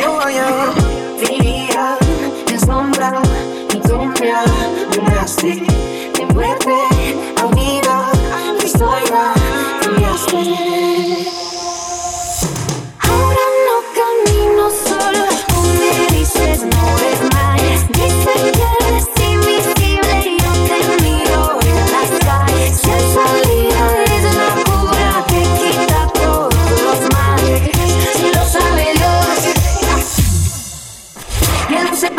yo allá vivía en sombra, mi sombra, llenaste de muerte a vida, mi historia, cambiaste.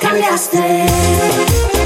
cambiaste.